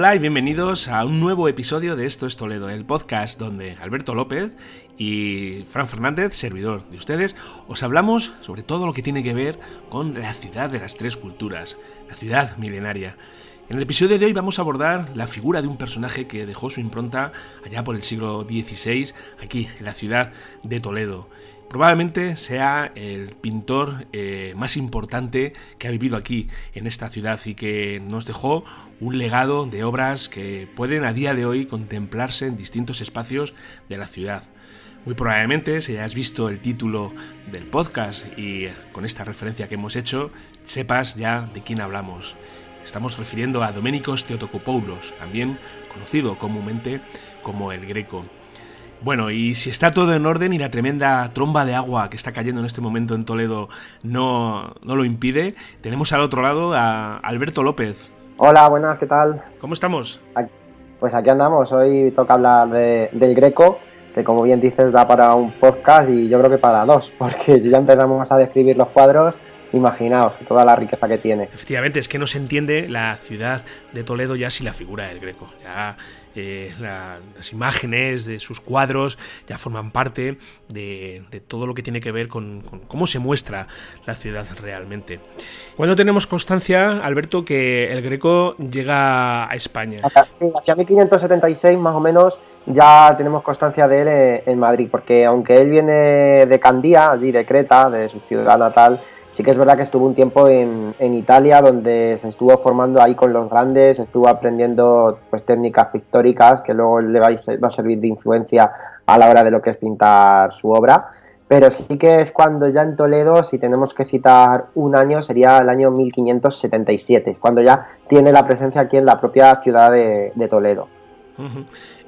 Hola y bienvenidos a un nuevo episodio de Esto es Toledo, el podcast donde Alberto López y Fran Fernández, servidor de ustedes, os hablamos sobre todo lo que tiene que ver con la ciudad de las tres culturas, la ciudad milenaria. En el episodio de hoy vamos a abordar la figura de un personaje que dejó su impronta allá por el siglo XVI aquí en la ciudad de Toledo. Probablemente sea el pintor eh, más importante que ha vivido aquí en esta ciudad y que nos dejó un legado de obras que pueden a día de hoy contemplarse en distintos espacios de la ciudad. Muy probablemente, si hayas visto el título del podcast y con esta referencia que hemos hecho, sepas ya de quién hablamos. Estamos refiriendo a Doménicos Teotocopoulos, también conocido comúnmente como el Greco. Bueno, y si está todo en orden y la tremenda tromba de agua que está cayendo en este momento en Toledo no, no lo impide, tenemos al otro lado a Alberto López. Hola, buenas, ¿qué tal? ¿Cómo estamos? Pues aquí andamos, hoy toca hablar del Greco, que como bien dices da para un podcast y yo creo que para dos, porque si ya empezamos a describir los cuadros, imaginaos toda la riqueza que tiene. Efectivamente, es que no se entiende la ciudad de Toledo ya sin la figura del Greco. Ya las imágenes de sus cuadros ya forman parte de, todo lo que tiene que ver con, cómo se muestra la ciudad realmente. Cuando tenemos constancia, Alberto, que el Greco llega a España? Hacia, 1576 más o menos ya tenemos constancia de él eh, en Madrid, porque aunque él viene de Candía, allí de Creta, de su ciudad natal, Sí que es verdad que estuvo un tiempo en, Italia donde se estuvo formando ahí con los grandes, estuvo aprendiendo pues técnicas pictóricas que luego le va a, servir de influencia a la hora de lo que es pintar su obra. Pero sí que es cuando ya en Toledo, si tenemos que citar un año, sería el año 1577, es cuando ya tiene la presencia aquí en la propia ciudad de, de Toledo.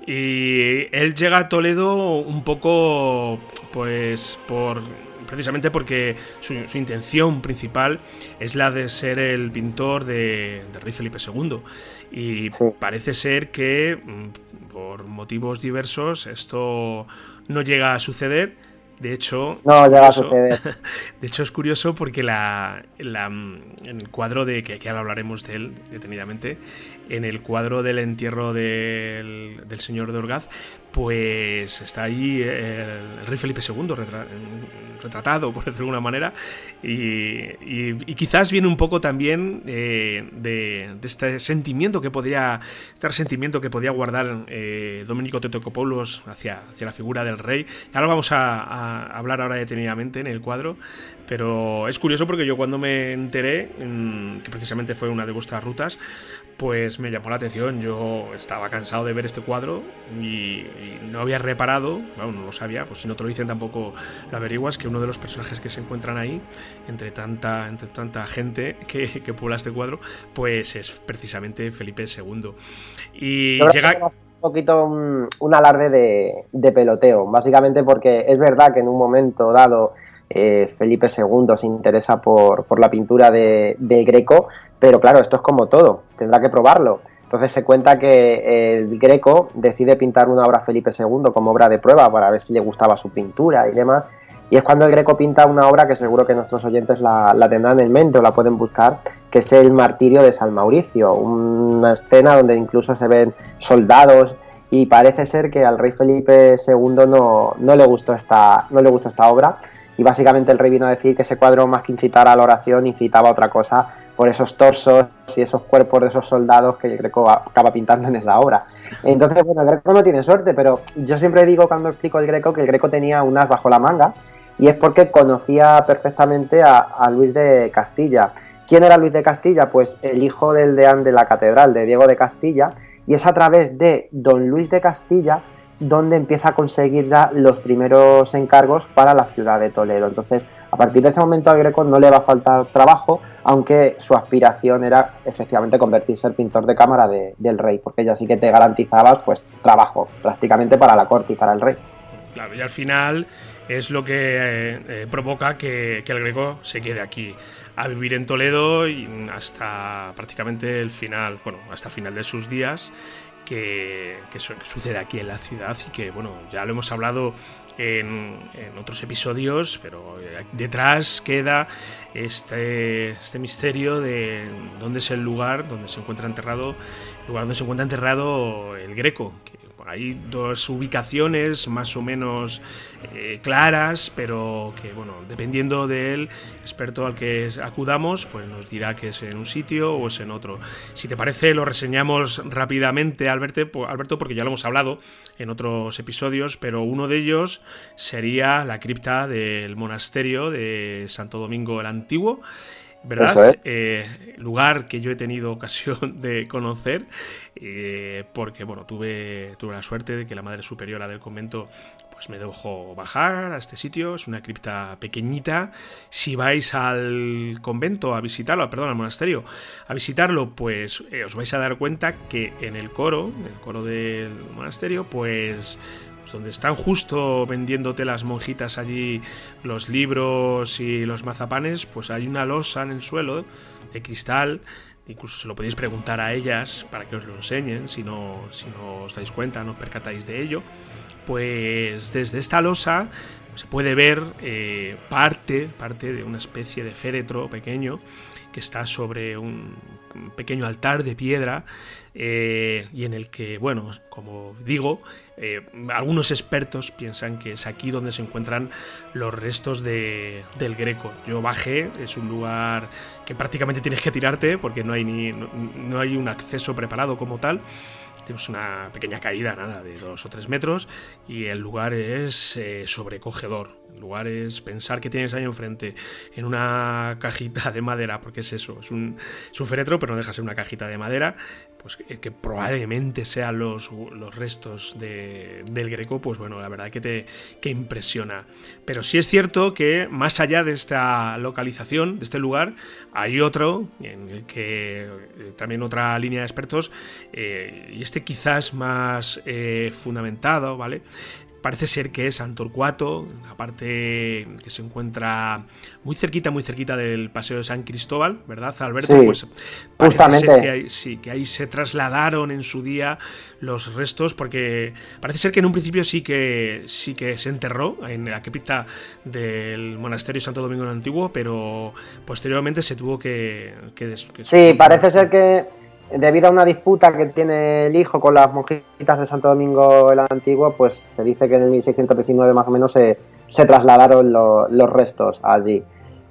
Y él llega a Toledo un poco, pues, por precisamente porque su, intención principal es la de ser el pintor de, rey Felipe II. Y parece ser que, mm, por motivos diversos, esto no llega a suceder. De hecho, no llega a suceder. De hecho, es curioso porque la, en el cuadro de que, que ahora hablaremos de él detenidamente, en el cuadro del entierro del, del señor de Orgaz, pues está ahí el, rey Felipe II retratado, por decirlo de alguna manera, y, quizás viene un poco también eh, de, este sentimiento que podría, este sentimiento que podía guardar eh, Domenico Tetocopoulos hacia, hacia la figura del rey. Ya lo vamos a, hablar ahora detenidamente en el cuadro, pero es curioso porque yo cuando me enteré, mm, que precisamente fue una de vuestras rutas, pues me llamó la atención. Yo estaba cansado de ver este cuadro y, no había reparado, bueno, no lo sabía, pues si no te lo dicen tampoco lo averiguas, que uno de los personajes que se encuentran ahí, entre tanta, entre tanta gente que, que puebla este cuadro, pues es precisamente Felipe II. Y llega... Un poquito un, alarde de, de peloteo, básicamente porque es verdad que en un momento dado eh, Felipe II se interesa por, por la pintura de, Greco, pero claro, esto es como todo, tendrá que probarlo. Entonces se cuenta que el Greco decide pintar una obra Felipe II como obra de prueba para ver si le gustaba su pintura y demás. y es cuando el Greco pinta una obra que seguro que nuestros oyentes la, tendrán en mente o la pueden buscar, que es el martirio de San Mauricio, una escena donde incluso se ven soldados y parece ser que al rey Felipe II no, no, le, gustó esta, no le gustó esta obra y básicamente el rey vino a decir que ese cuadro más que incitar a la oración incitaba a otra cosa por esos torsos y esos cuerpos de esos soldados que el Greco acaba pintando en esa obra. Entonces, bueno, el Greco no tiene suerte, pero yo siempre digo cuando explico el Greco que el Greco tenía unas bajo la manga y es porque conocía perfectamente a, Luis de Castilla. ¿Quién era Luis de Castilla? Pues el hijo del deán de la catedral, de Diego de Castilla, y es a través de don Luis de Castilla donde empieza a conseguir ya los primeros encargos para la ciudad de Toledo. Entonces, a partir de ese momento a Greco no le va a faltar trabajo, aunque su aspiración era efectivamente convertirse en pintor de cámara del rey, porque ya sí que te garantizaba pues trabajo prácticamente para la corte y para el rey. Claro, y al final es lo que eh, eh, provoca que, el Greco se quede aquí a vivir en Toledo hasta prácticamente el final, bueno, hasta el final de sus días que, sucede aquí en la ciudad y que, bueno, ya lo hemos hablado en, otros episodios, pero eh, detrás queda este, este misterio de dónde es el lugar donde se encuentra enterrado, el lugar donde se encuentra enterrado el Greco, hay dos ubicaciones más o menos eh, claras, pero que, bueno, dependiendo del experto al que acudamos, pues nos dirá que es en un sitio o es en otro. Si te parece, lo reseñamos rápidamente, Alberto, porque ya lo hemos hablado en otros episodios, pero uno de ellos sería la cripta del monasterio de Santo Domingo el Antiguo. ¿Verdad? Eh, lugar que yo he tenido ocasión de conocer, eh, porque bueno, tuve, tuve la suerte de que la madre superiora del convento pues me dejó bajar a este sitio, es una cripta pequeñita. Si vais al convento a visitarlo, perdón, al monasterio a visitarlo, pues eh, os vais a dar cuenta que en el coro, en el coro del monasterio, pues donde están justo vendiéndote las monjitas allí los libros y los mazapanes, pues hay una losa en el suelo de cristal. Incluso se lo podéis preguntar a ellas para que os lo enseñen, si no, si no os dais cuenta, no os percatáis de ello. Pues desde esta losa se puede ver eh, parte, parte de una especie de féretro pequeño que está sobre un pequeño altar de piedra eh, y en el que, bueno, como digo, eh, algunos expertos piensan que es aquí donde se encuentran los restos de, del Greco. Yo bajé, es un lugar que prácticamente tienes que tirarte porque no hay, ni, no hay un acceso preparado como tal tenemos una pequeña caída, nada, de dos o tres metros, y el lugar es eh, sobrecogedor. El lugar es pensar que tienes ahí enfrente, en una cajita de madera, porque es eso, es un, es un pero no deja ser una cajita de madera, pues que, probablemente sean los, los restos de, del Greco, pues bueno, la verdad que te que impresiona. Pero sí es cierto que más allá de esta localización, de este lugar, hay otro en el que eh, también otra línea de expertos, eh, y este quizás más eh, fundamentado, ¿vale? Parece ser que es Antorcuato, la parte que se encuentra muy cerquita, muy cerquita del Paseo de San Cristóbal, ¿verdad, Alberto? Sí, pues justamente. que ahí, sí, que ahí se trasladaron en su día los restos, porque parece ser que en un principio sí que sí que se enterró en la cripta del monasterio Santo Domingo el Antiguo, pero posteriormente se tuvo que... que, sí, parece ser que debido a una disputa que tiene el hijo con las monjitas de Santo Domingo el Antiguo, pues se dice que en el 1619 más o menos se, trasladaron los restos allí.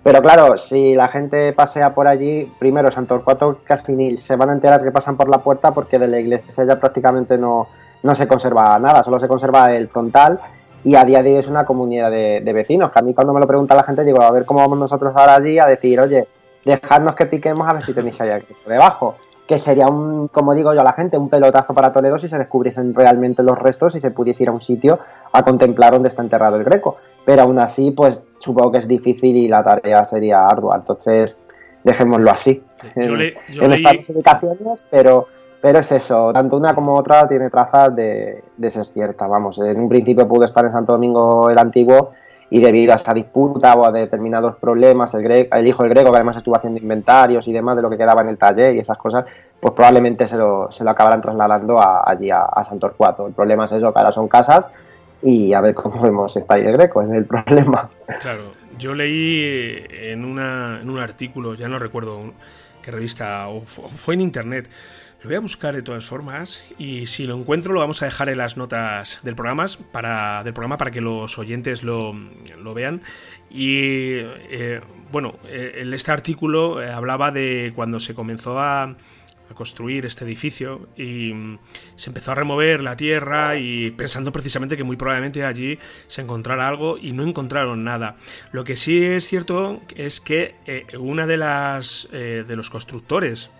Pero claro, si la gente pasea por allí, primero Santo Torcuato casi ni se van a enterar que pasan por la puerta porque de la iglesia ya prácticamente no, no se conserva nada, solo se conserva el frontal y a día de hoy es una comunidad de, vecinos. Que a mí cuando me lo pregunta la gente digo, a ver cómo vamos nosotros ahora allí a decir, oye, dejadnos que piquemos a ver si tenéis ahí debajo que sería un, como digo yo a la gente, un pelotazo para Toledo si se descubriesen realmente los restos y se pudiese ir a un sitio a contemplar dónde está enterrado el Greco. Pero aún así, pues supongo que es difícil y la tarea sería ardua. Entonces, dejémoslo así. en, estas ubicaciones, pero, pero es eso, tanto una como otra tiene trazas de, de ser cierta. Vamos, en un principio pudo estar en Santo Domingo el Antiguo y debido a esta disputa o a determinados problemas, el, el hijo del griego, que además estuvo haciendo inventarios y demás de lo que quedaba en el taller y esas cosas, pues probablemente se lo, se lo acabarán trasladando allí a, a Santorcuato. El problema es eso, que ahora son casas y a ver cómo vemos esta el Greco, es el problema. Claro, yo leí en, una, en un artículo, ya no recuerdo qué revista, o fue en internet, lo voy a buscar de todas formas y si lo encuentro lo vamos a dejar en las notas del programa para, del programa para que los oyentes lo, vean. Y eh, bueno, eh, en este artículo eh, hablaba de cuando se comenzó a, construir este edificio y mm, se empezó a remover la tierra y pensando precisamente que muy probablemente allí se encontrara algo y no encontraron nada. Lo que sí es cierto es que una de las de los constructores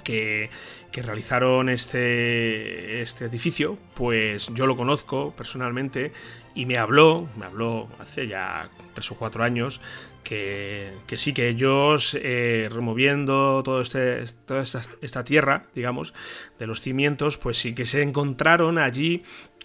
que que realizaron este, este edificio, pues yo lo conozco personalmente y me habló, me habló hace ya tres o cuatro años, que, sí, que ellos eh, removiendo todo este, toda esta, tierra, digamos, de los cimientos, pues sí que se encontraron allí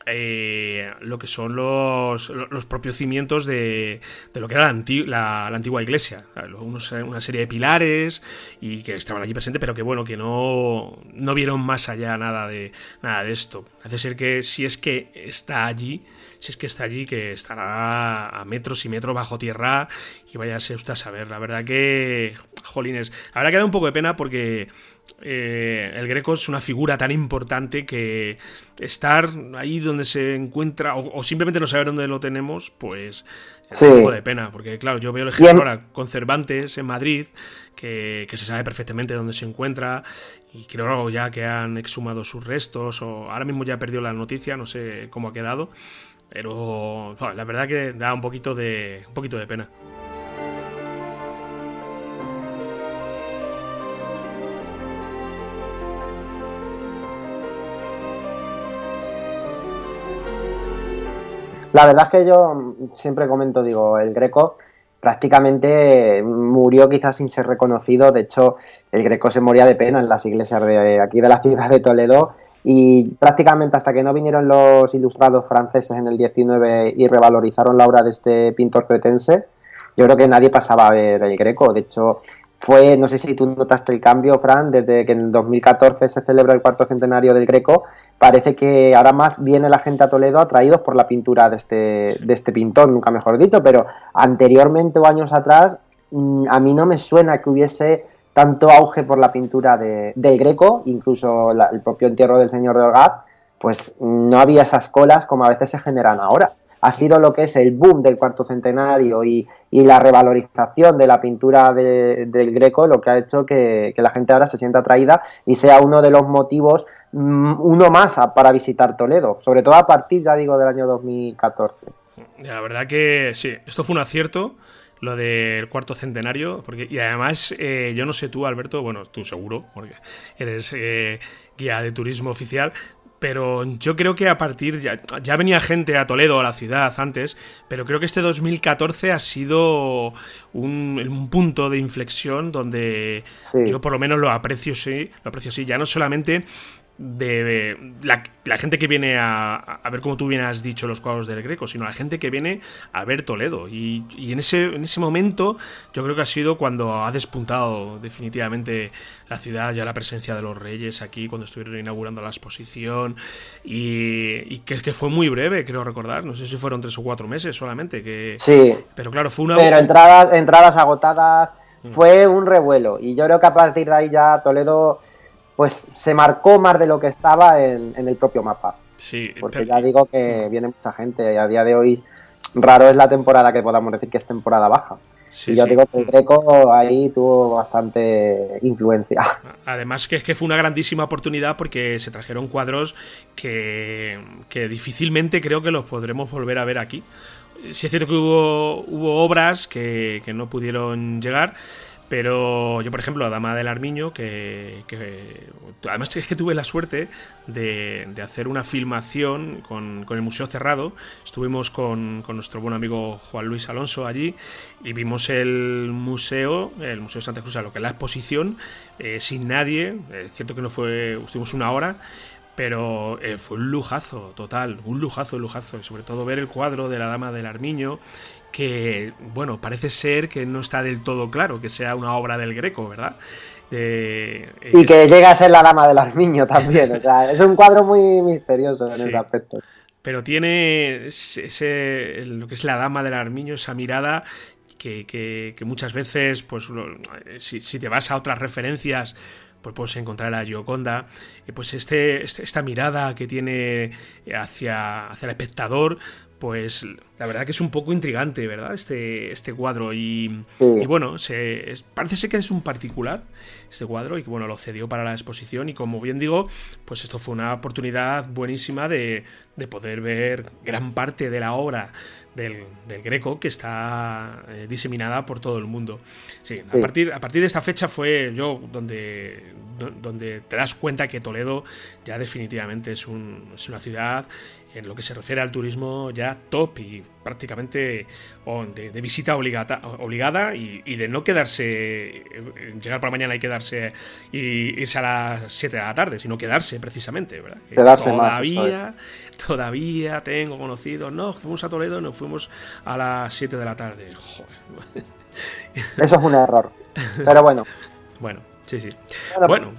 eh, lo que son los, los propios cimientos de, de, lo que era la, antigua iglesia. una serie de pilares y que estaban allí presentes, pero que bueno, que no, no vieron más allá nada de, nada de esto. Hace ser que si es que está allí, si es que está allí, que estará a metros y metros bajo tierra y váyase usted a saber. La verdad que, jolines, habrá que dar un poco de pena porque eh, el Greco es una figura tan importante que estar ahí donde se encuentra o, simplemente no saber dónde lo tenemos, pues es un poco de pena, porque claro, yo veo el ejemplo ahora con Cervantes en Madrid, que, se sabe perfectamente dónde se encuentra y creo ya que han exhumado sus restos o ahora mismo ya perdió la noticia, no sé cómo ha quedado, pero la verdad que da un poquito de, un poquito de pena. La verdad es que yo siempre comento, digo, el Greco prácticamente murió quizás sin ser reconocido. De hecho, el Greco se moría de pena en las iglesias de aquí de la ciudad de Toledo y prácticamente hasta que no vinieron los ilustrados franceses en el 19 y revalorizaron la obra de este pintor cretense, yo creo que nadie pasaba a ver el Greco. De hecho, fue, no sé si tú notaste el cambio, Fran, desde que en 2014 se celebra el cuarto centenario del Greco, parece que ahora más viene la gente a Toledo atraídos por la pintura de este, de este pintor, nunca mejor dicho, pero anteriormente o años atrás, mm, a mí no me suena que hubiese tanto auge por la pintura de, del Greco, incluso el propio entierro del señor de Orgaz, pues no había esas colas como a veces se generan ahora ha sido lo que es el boom del cuarto centenario y, la revalorización de la pintura del Greco lo que ha hecho que, la gente ahora se sienta atraída y sea uno de los motivos, mm, uno más para visitar Toledo, sobre todo a partir, ya digo, del año 2014. La verdad que sí, esto fue un acierto lo del cuarto centenario, porque y además eh, yo no sé tú, Alberto, bueno, tú seguro, porque eres eh, guía de turismo oficial, pero yo creo que a partir, ya, ya, venía gente a Toledo, a la ciudad antes, pero creo que este 2014 ha sido un, un punto de inflexión donde yo por lo menos lo aprecio, sí, lo aprecio sí, ya no solamente de la, gente que viene a, ver, como tú bien has dicho, los cuadros del Greco, sino la gente que viene a ver Toledo. Y, en, ese, en ese momento yo creo que ha sido cuando ha despuntado definitivamente la ciudad, ya la presencia de los reyes aquí, cuando estuvieron inaugurando la exposición. Y, que, que, fue muy breve, creo recordar. No sé si fueron tres o cuatro meses solamente. Que, sí. Pero claro, fue una... Pero entradas, entradas agotadas. Mm. Fue un revuelo. Y yo creo que a partir de ahí ya Toledo pues se marcó más de lo que estaba en, el propio mapa. Sí, porque ya digo que viene mucha gente y a día de hoy raro es la temporada que podamos decir que es temporada baja. y yo digo que el Greco ahí tuvo bastante influencia. Además que es que fue una grandísima oportunidad porque se trajeron cuadros que, difícilmente creo que los podremos volver a ver aquí. Sí es cierto que hubo, hubo obras que, que no pudieron llegar, pero yo, por ejemplo, la Dama del Armiño, que, además es que tuve la suerte de, hacer una filmación con, el museo cerrado. Estuvimos con, nuestro buen amigo Juan Luis Alonso allí y vimos el museo, el Museo de Santa Cruz, lo que es la exposición, eh, sin nadie. Es cierto que no fue, estuvimos una hora, pero eh, fue un lujazo total, un lujazo, un lujazo. Y sobre todo ver el cuadro de la Dama del Armiño que, bueno, parece ser que no está del todo claro que sea una obra del Greco, ¿verdad? Eh, y que llega a ser la dama del armiño también, o sea, es un cuadro muy misterioso en ese aspecto. pero tiene ese, lo que es la dama del armiño, esa mirada que, que, muchas veces, pues si, si, te vas a otras referencias, pues puedes encontrar a Gioconda, pues este, este, esta mirada que tiene hacia, hacia el espectador, pues la verdad que es un poco intrigante, ¿verdad? Este, este cuadro. Y, bueno, se, parece ser que es un particular este cuadro y que bueno, lo cedió para la exposición. Y como bien digo, pues esto fue una oportunidad buenísima de, de poder ver gran parte de la obra del, Greco que está eh, diseminada por todo el mundo. Sí, A, partir, a partir de esta fecha fue yo donde, donde te das cuenta que Toledo ya definitivamente es, un, es una ciudad en lo que se refiere al turismo ya top y prácticamente de, visita obligada, obligada y, de no quedarse, llegar por la mañana y quedarse y irse a las 7 de la tarde, sino quedarse precisamente, ¿verdad? quedarse todavía, todavía tengo conocidos, no, fuimos a Toledo, nos fuimos a las 7 de la tarde. Joder. Eso es un error. Pero bueno. bueno, sí, sí. Bueno,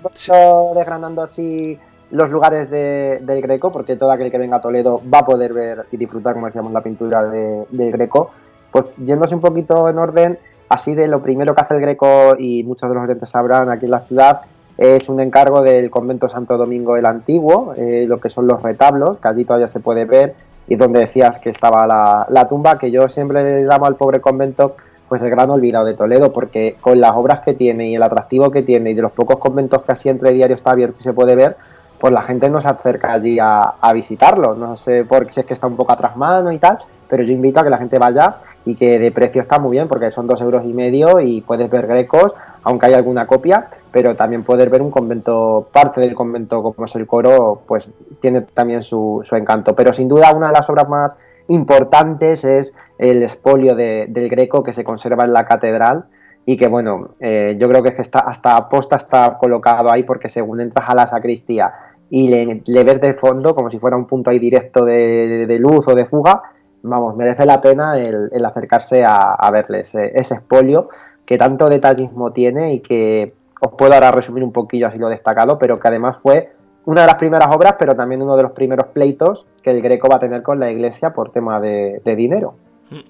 desgranando así los lugares de, del Greco, porque todo aquel que venga a Toledo va a poder ver y disfrutar, como decíamos, la pintura de, del Greco. Pues yéndose un poquito en orden, así de lo primero que hace el Greco, y muchos de los oyentes sabrán aquí en la ciudad, es un encargo del convento Santo Domingo el Antiguo, eh, lo que son los retablos, que allí todavía se puede ver, y donde decías que estaba la, la tumba, que yo siempre le llamo al pobre convento pues el gran olvidado de Toledo, porque con las obras que tiene y el atractivo que tiene y de los pocos conventos que así entre diario está abierto y se puede ver, pues la gente no se acerca allí a, visitarlo. No sé por si es que está un poco atrás mano y tal, pero yo invito a que la gente vaya y que de precio está muy bien, porque son dos euros y medio y puedes ver grecos, aunque hay alguna copia, pero también puedes ver un convento, parte del convento como es el coro, pues tiene también su, encanto. Pero sin duda una de las obras más importantes es el espolio del greco que se conserva en la catedral y que bueno, eh, yo creo que, es que está, hasta aposta está colocado ahí porque según entras a la sacristía y le, ves de fondo como si fuera un punto ahí directo de, luz o de fuga, vamos, merece la pena el, acercarse a, a verle ese, ese espolio que tanto detallismo tiene y que os puedo ahora resumir un poquillo así lo destacado, pero que además fue una de las primeras obras, pero también uno de los primeros pleitos que el Greco va a tener con la iglesia por tema de, de dinero.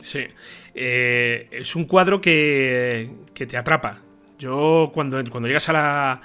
Sí, eh, es un cuadro que, que, te atrapa. Yo cuando, cuando llegas a la,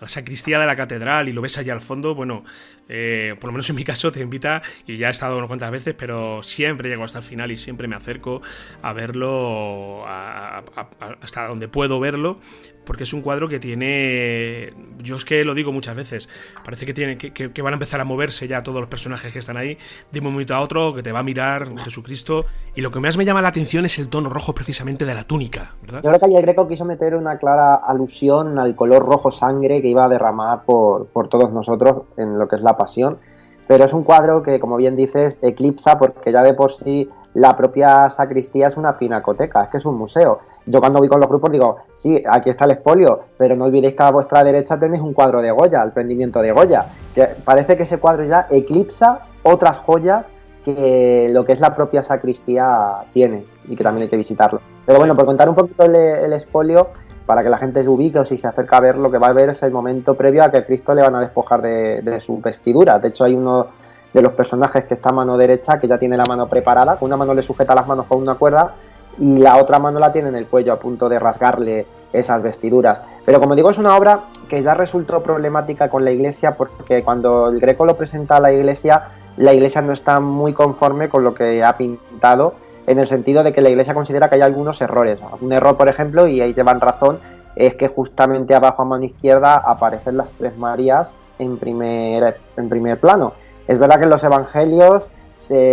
la sacristía de la catedral y lo ves allá al fondo, bueno, eh, por lo menos en mi caso te invita, y ya he estado unas cuantas veces, pero siempre llego hasta el final y siempre me acerco a verlo hasta donde puedo verlo, porque es un cuadro que tiene, yo es que lo digo muchas veces, parece que, tiene, que, van a empezar a moverse ya todos los personajes que están ahí, de un momento a otro, que te va a mirar Jesucristo, y lo que más me llama la atención es el tono rojo precisamente de la túnica. Yo creo que el Greco quiso meter una clara alusión al color rojo sangre que iba a derramar por, por todos nosotros en lo que es la pasión, pero es un cuadro que, como bien dices, eclipsa porque ya de por sí la propia sacristía es una pinacoteca, es que es un museo. Yo cuando voy con los grupos digo, sí, aquí está el espolio, pero no olvidéis que a vuestra derecha tenéis un cuadro de Goya, el prendimiento de Goya, que parece que ese cuadro ya eclipsa otras joyas que lo que es la propia sacristía tiene y que también hay que visitarlo. Pero bueno, por contar un poquito el, espolio, para que la gente se ubique o si se acerca a ver, lo que va a ver es el momento previo a que Cristo le van a despojar de, su vestidura. De hecho, hay uno de los personajes que está a mano derecha que ya tiene la mano preparada, con una mano le sujeta las manos con una cuerda y la otra mano la tiene en el cuello a punto de rasgarle esas vestiduras. Pero como digo, es una obra que ya resultó problemática con la iglesia porque cuando el Greco lo presenta a la iglesia, la iglesia no está muy conforme con lo que ha pintado en el sentido de que la Iglesia considera que hay algunos errores. Un error, por ejemplo, y ahí llevan razón, es que justamente abajo a mano izquierda aparecen las tres Marías en primer, en primer plano. Es verdad que en los Evangelios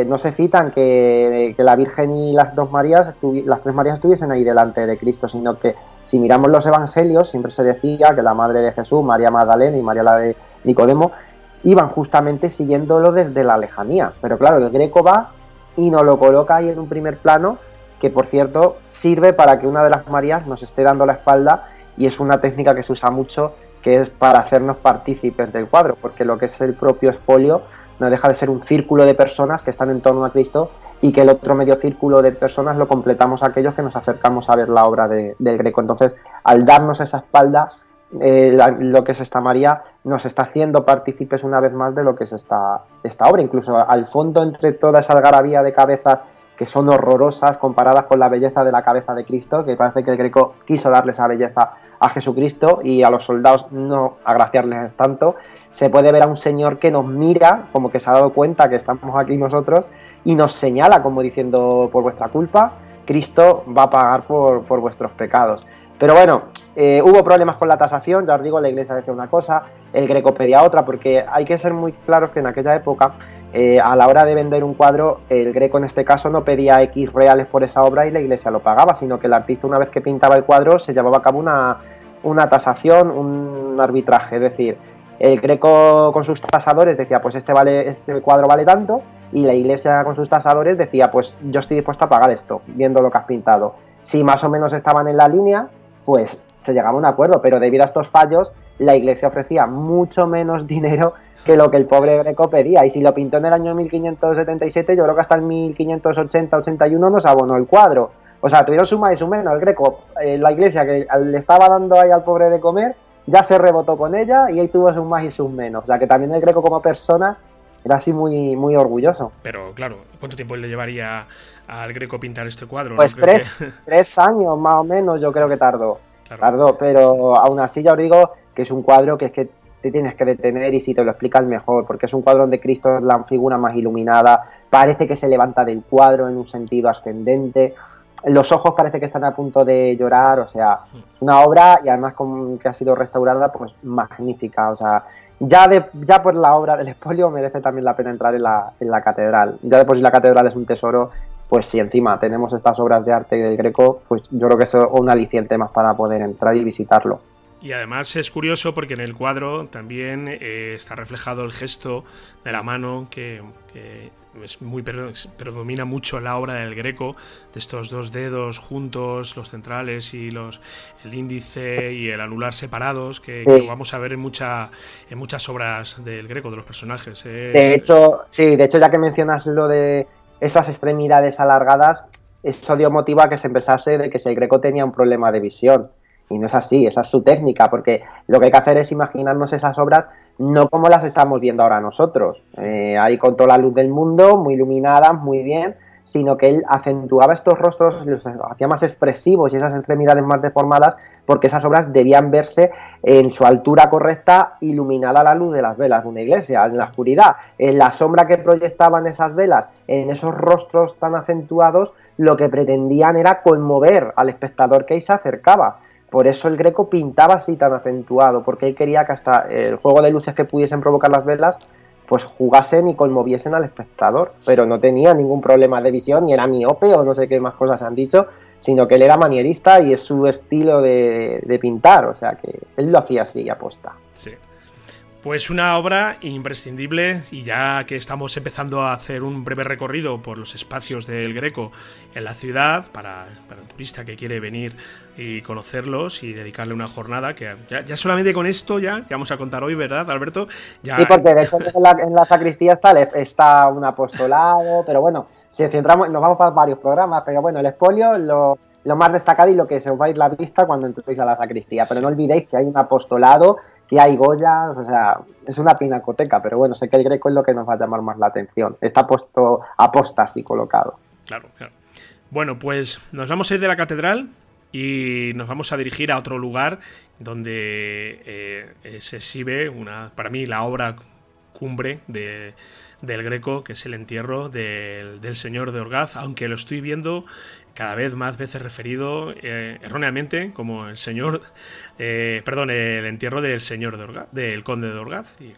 no se citan que, la Virgen y las dos Marías, las tres Marías estuviesen ahí delante de Cristo, sino que si miramos los Evangelios siempre se decía que la Madre de Jesús, María Magdalena y María la de Nicodemo, iban justamente siguiéndolo desde la lejanía. Pero claro, el greco va y nos lo coloca ahí en un primer plano que por cierto sirve para que una de las Marías nos esté dando la espalda y es una técnica que se usa mucho que es para hacernos partícipes del cuadro, porque lo que es el propio espolio no deja de ser un círculo de personas que están en torno a Cristo y que el otro medio círculo de personas lo completamos aquellos que nos acercamos a ver la obra del Greco. Entonces, al darnos esa espalda, eh, lo que es esta María nos está haciendo partícipes una vez más de lo que es esta, esta obra. Incluso al fondo, entre toda esa algarabía de cabezas que son horrorosas comparadas con la belleza de la cabeza de Cristo, que parece que el Greco quiso darle esa belleza a Jesucristo y a los soldados no agraciarles tanto, se puede ver a un señor que nos mira, como que se ha dado cuenta que estamos aquí nosotros, y nos señala como diciendo, por vuestra culpa, Cristo va a pagar por, por vuestros pecados. Pero bueno, eh, hubo problemas con la tasación, ya os digo, la iglesia decía una cosa, el greco pedía otra, porque hay que ser muy claros que en aquella época, eh, a la hora de vender un cuadro, el greco en este caso no pedía X reales por esa obra y la iglesia lo pagaba, sino que el artista una vez que pintaba el cuadro se llevaba a cabo una, una tasación, un arbitraje, es decir, el Greco con sus tasadores decía, pues este, vale, este cuadro vale tanto, y la iglesia con sus tasadores decía, pues yo estoy dispuesto a pagar esto, viendo lo que has pintado. Si más o menos estaban en la línea, pues se llegaba a un acuerdo, pero debido a estos fallos, la iglesia ofrecía mucho menos dinero que lo que el pobre Greco pedía. Y si lo pintó en el año 1577, yo creo que hasta el 1580-81 nos abonó el cuadro. O sea, tuvieron suma y su menos. El Greco, eh, la iglesia que le estaba dando ahí al pobre de comer, ya se rebotó con ella y ahí tuvo sus más y sus menos. O sea que también el Greco como persona era así muy, muy orgulloso. Pero claro, ¿cuánto tiempo le llevaría al Greco pintar este cuadro? Pues tres, tres, años más o menos yo creo que tardó. Tardó, pero aún así ya os digo que es un cuadro que es que te tienes que detener y si te lo explicas mejor, porque es un cuadro donde Cristo es la figura más iluminada, parece que se levanta del cuadro en un sentido ascendente, los ojos parece que están a punto de llorar, o sea, una obra y además con, que ha sido restaurada, pues magnífica, o sea, ya, de, ya por la obra del espolio merece también la pena entrar en la, en la catedral. Ya de por si la catedral es un tesoro, pues si encima tenemos estas obras de arte del Greco, pues yo creo que es un aliciente más para poder entrar y visitarlo. Y además es curioso porque en el cuadro también eh, está reflejado el gesto de la mano que, es muy predomina mucho la obra del Greco, de estos dos dedos juntos, los centrales y los el índice y el anular separados, que, vamos a ver en mucha, en muchas obras del Greco, de los personajes. De hecho, sí, de hecho ya que mencionas lo de esas extremidades alargadas, eso dio motivo a que se empezase de que si el Greco tenía un problema de visión y no es así, esa es su técnica, porque lo que hay que hacer es imaginarnos esas obras no como las estamos viendo ahora nosotros, eh, ahí con toda la luz del mundo, muy iluminadas, muy bien, sino que él acentuaba estos rostros, los hacía más expresivos y esas extremidades más deformadas, porque esas obras debían verse en su altura correcta, iluminada la luz de las velas de una iglesia, en la oscuridad, en la sombra que proyectaban esas velas, en esos rostros tan acentuados, lo que pretendían era conmover al espectador que ahí se acercaba. Por eso el Greco pintaba así tan acentuado, porque él quería que hasta el juego de luces que pudiesen provocar las velas, pues jugasen y conmoviesen al espectador. Pero no tenía ningún problema de visión, ni era miope o no sé qué más cosas han dicho, sino que él era manierista y es su estilo de, de pintar, o sea que él lo hacía así, aposta. Sí. Pues una obra imprescindible y ya que estamos empezando a hacer un breve recorrido por los espacios del Greco en la ciudad, para, el turista que quiere venir y conocerlos y dedicarle una jornada, que ya, solamente con esto ya, que vamos a contar hoy, ¿verdad, Alberto? Ya... Sí, porque de hecho en la, en la sacristía está, está un apostolado, pero bueno, si centramos, nos vamos para varios programas, pero bueno, el espolio lo lo más destacado y lo que se os va a ir la vista cuando entréis a la sacristía. Pero no olvidéis que hay un apostolado, que hay Goya, o sea, es una pinacoteca, pero bueno, sé que el greco es lo que nos va a llamar más la atención. Está puesto aposta así colocado. Claro, claro. Bueno, pues nos vamos a ir de la catedral y nos vamos a dirigir a otro lugar donde eh, se exhibe una, para mí, la obra cumbre de, del Greco, que es el entierro del, del señor de Orgaz, aunque lo estoy viendo cada vez más veces referido eh, erróneamente como el señor, eh, perdón, el entierro del señor de Orgaz, del conde de Orgaz, y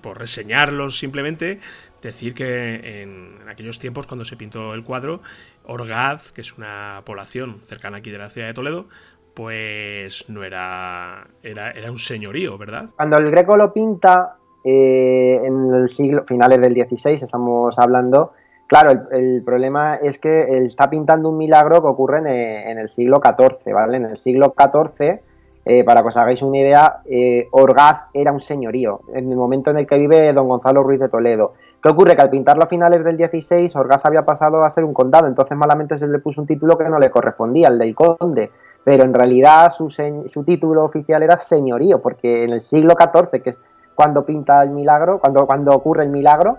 por reseñarlos simplemente, decir que en, aquellos tiempos cuando se pintó el cuadro, Orgaz, que es una población cercana aquí de la ciudad de Toledo, pues no era, era, era un señorío, ¿verdad? Cuando el Greco lo pinta, eh, en el siglo, finales del 16 estamos hablando, Claro, el, problema es que él está pintando un milagro que ocurre en, el siglo XIV, ¿vale? En el siglo XIV eh, para que os hagáis una idea, eh, Orgaz era un señorío en el momento en el que vive don Gonzalo Ruiz de Toledo. ¿Qué ocurre? Que al pintarlo a finales del 16, Orgaz había pasado a ser un condado, entonces malamente se le puso un título que no le correspondía, el del conde. Pero en realidad su, su título oficial era señorío, porque en el siglo XIV, que es cuando pinta el milagro, cuando, cuando ocurre el milagro,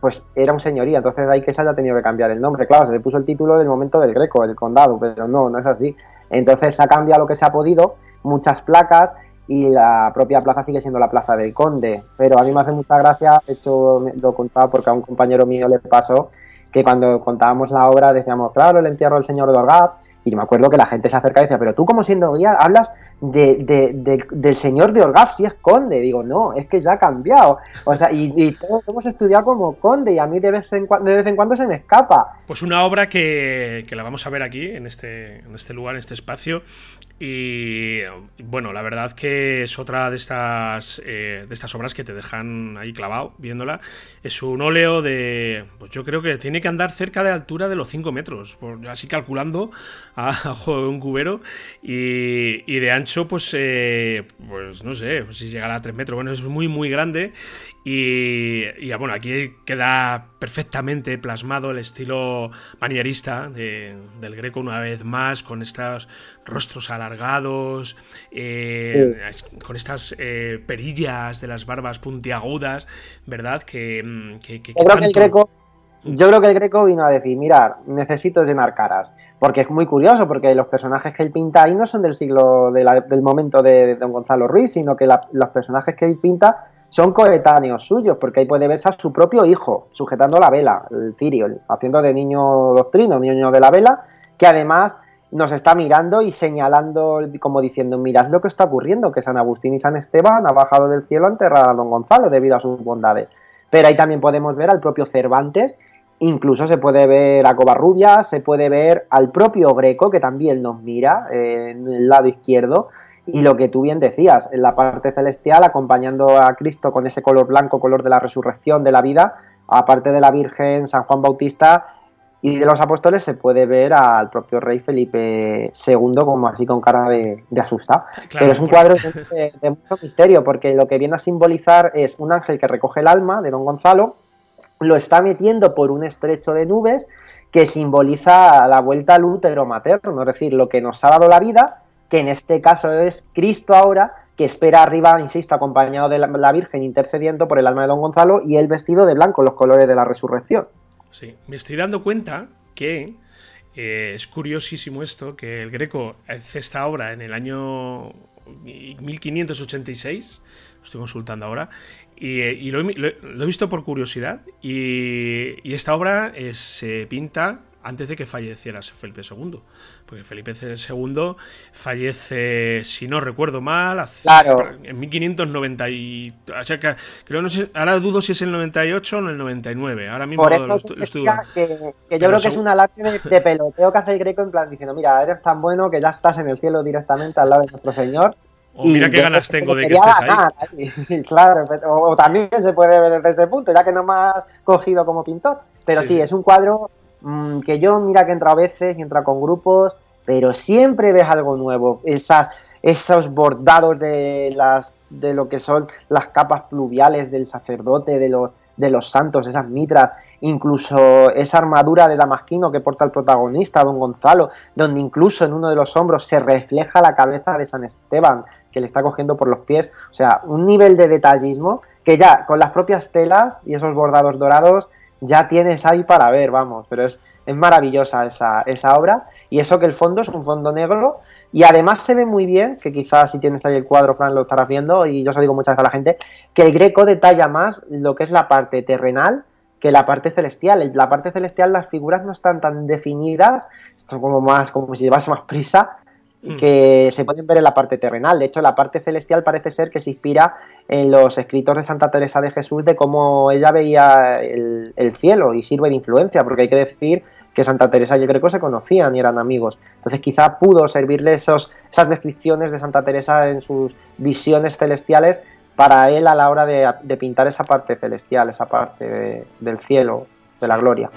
pues era un señorío, entonces de ahí que se haya tenido que cambiar el nombre. Claro, se le puso el título del momento del Greco, el condado, pero no, no es así. Entonces se ha cambiado lo que se ha podido muchas placas y la propia plaza sigue siendo la plaza del Conde. Pero a mí me hace mucha gracia, de hecho lo contaba porque a un compañero mío le pasó, que cuando contábamos la obra decíamos, claro, el entierro del señor de Orgaz, y me acuerdo que la gente se acerca y decía, pero tú como siendo guía hablas de, del señor de Orgaz si es conde. Digo, no, es que ya ha cambiado. O sea, y, todos hemos estudiado como conde y a mí de vez en, de vez en cuando se me escapa. Pues una obra que, que, la vamos a ver aquí, en este, en este lugar, en este espacio, y bueno, la verdad que es otra de estas, eh, de estas obras que te dejan ahí clavado viéndola. Es un óleo de, pues yo creo que tiene que andar cerca de altura de los 5 metros, así calculando a, de un cubero. Y, y de ancho, pues, eh, pues no sé, pues si llegará a 3 metros. Bueno, es muy, muy grande. Y, y, bueno, aquí queda perfectamente plasmado el estilo manierista del Greco una vez más, con estos rostros alargados, eh, con estas eh, perillas de las barbas puntiagudas, ¿verdad? Que, mm, yo, creo que el Greco, yo creo que el Greco vino a decir, mirar, necesito llenar caras. Porque es muy curioso, porque los personajes que él pinta ahí no son del siglo, del momento de Don Gonzalo Ruiz, sino que los personajes que él pinta son coetáneos suyos, porque ahí puede verse a su propio hijo sujetando la vela, el Cirio, haciendo de niño doctrino, niño de la vela, que además nos está mirando y señalando, como diciendo, mirad lo que está ocurriendo, que San Agustín y San Esteban ha bajado del cielo a enterrar a don Gonzalo debido a sus bondades. Pero ahí también podemos ver al propio Cervantes, incluso se puede ver a Covarrubias, se puede ver al propio Greco, que también nos mira eh, en el lado izquierdo, y lo que tú bien decías, en la parte celestial, acompañando a Cristo con ese color blanco, color de la resurrección, de la vida, aparte de la Virgen, San Juan Bautista y de los apóstoles, se puede ver al propio rey Felipe II como así con cara de, de asustado. Pero es un cuadro de, de, mucho misterio, porque lo que viene a simbolizar es un ángel que recoge el alma de don Gonzalo, lo está metiendo por un estrecho de nubes que simboliza la vuelta al útero materno, es decir, lo que nos ha dado la vida que en este caso es Cristo ahora, que espera arriba, insisto, acompañado de la, Virgen intercediendo por el alma de don Gonzalo y él vestido de blanco, los colores de la resurrección. Sí, me estoy dando cuenta que eh, es curiosísimo esto, que el Greco hace esta obra en el año 1586, lo estoy consultando ahora, y, lo, he visto por curiosidad, y, esta obra se pinta antes de que falleciera Felipe II. Porque Felipe II fallece, si no recuerdo mal, en 1590 y... creo, no sé, ahora dudo si es el 98 o el 99. Ahora mismo Por eso lo, estoy, que, que yo creo que es una lágrima de, peloteo que hace el Greco en plan diciendo, mira, eres tan bueno que ya estás en el cielo directamente al lado de nuestro Señor. O mira qué ganas tengo de que estés ahí. claro, o, también se puede ver desde ese punto, ya que no me has cogido como pintor. Pero sí es un cuadro Mm, que yo mira que entra a veces y entra con grupos, pero siempre ves algo nuevo. Esas, esos bordados de las de lo que son las capas pluviales del sacerdote, de los, de los santos, esas mitras, incluso esa armadura de damasquino que porta el protagonista, don Gonzalo, donde incluso en uno de los hombros se refleja la cabeza de San Esteban, que le está cogiendo por los pies. O sea, un nivel de detallismo que ya con las propias telas y esos bordados dorados ya tienes ahí para ver, vamos, pero es, es maravillosa esa, esa obra y eso que el fondo es un fondo negro y además se ve muy bien, que quizás si tienes ahí el cuadro, Fran, lo estarás viendo, y yo os lo digo muchas veces a la gente, que el Greco detalla más lo que es la parte terrenal que la parte celestial. La parte celestial, las figuras no están tan definidas, son como más, como si llevase más prisa, Mm. que se pueden ver en la parte terrenal. De hecho, la parte celestial parece ser que se inspira en los escritos de Santa Teresa de Jesús de cómo ella veía el, cielo y sirve de influencia, porque hay que decir que Santa Teresa y el Greco se conocían y eran amigos. Entonces quizá pudo servirle esos, esas descripciones de Santa Teresa en sus visiones celestiales para él a la hora de, pintar esa parte celestial, esa parte del cielo, de la gloria.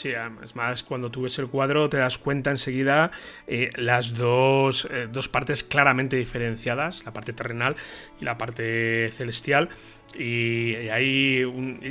Sí, es más, cuando tú ves el cuadro te das cuenta enseguida eh, las dos, eh, dos partes claramente diferenciadas, la parte terrenal y la parte celestial. Y, hay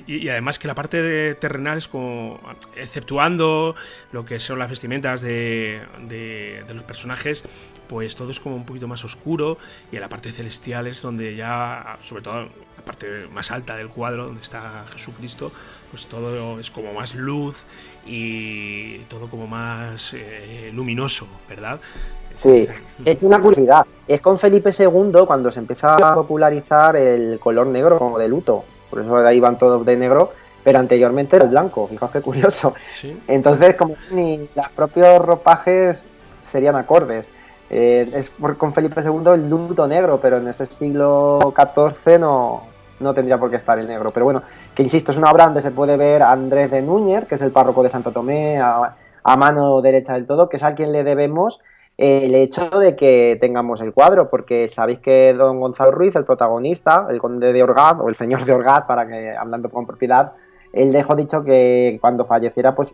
y, además que la parte de terrenal es como, exceptuando lo que son las vestimentas de, de, los personajes, pues todo es como un poquito más oscuro y en la parte celestial es donde ya, sobre todo la parte más alta del cuadro, donde está Jesucristo, pues todo es como más luz y todo como más eh, luminoso, ¿verdad? Sí, es una curiosidad. Es con Felipe II cuando se empieza a popularizar el color negro como de luto. Por eso de ahí van todos de negro, pero anteriormente era el blanco. Fijaos qué curioso. Entonces, como ni los propios ropajes serían acordes. Eh, es por, con Felipe II el luto negro, pero en ese siglo XIV no, no tendría por qué estar el negro. Pero bueno, que insisto, es una obra donde se puede ver a Andrés de Núñez, que es el párroco de Santo Tomé, a, a mano derecha del todo, que es a quien le debemos el hecho de que tengamos el cuadro, porque sabéis que don Gonzalo Ruiz, el protagonista, el conde de Orgaz, o el señor de Orgaz, para que hablando con propiedad, él dejó dicho que cuando falleciera pues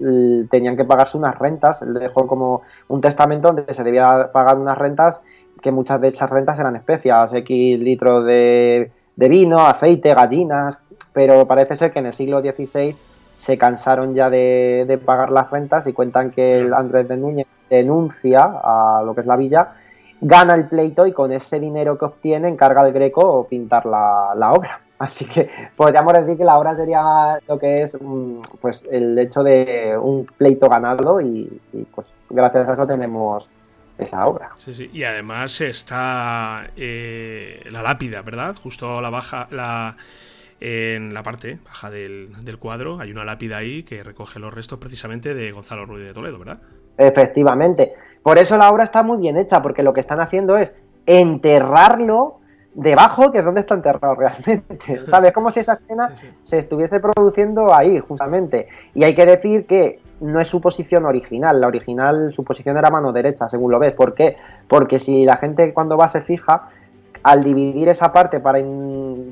tenían que pagarse unas rentas, él dejó como un testamento donde se debía pagar unas rentas, que muchas de esas rentas eran especias, X litros de, de vino, aceite, gallinas, pero parece ser que en el siglo XVI se cansaron ya de, pagar las rentas y cuentan que el Andrés de Núñez denuncia a lo que es la villa, gana el pleito y con ese dinero que obtiene encarga al Greco pintar la, obra. Así que podríamos decir que la obra sería lo que es mm, pues el hecho de un pleito ganado y, pues gracias a eso tenemos esa obra. Sí, sí. Y además está eh, la lápida, ¿verdad? Justo la baja, la en la parte baja del, cuadro hay una lápida ahí que recoge los restos precisamente de Gonzalo Ruiz de Toledo, ¿verdad? Efectivamente. Por eso la obra está muy bien hecha, porque lo que están haciendo es enterrarlo debajo, que es donde está enterrado realmente. ¿Sabes? Como si esa escena se estuviese produciendo ahí, justamente. Y hay que decir que no es su posición original. La original, su posición era mano derecha, según lo ves. ¿Por qué? Porque si la gente cuando va se fija, al dividir esa parte para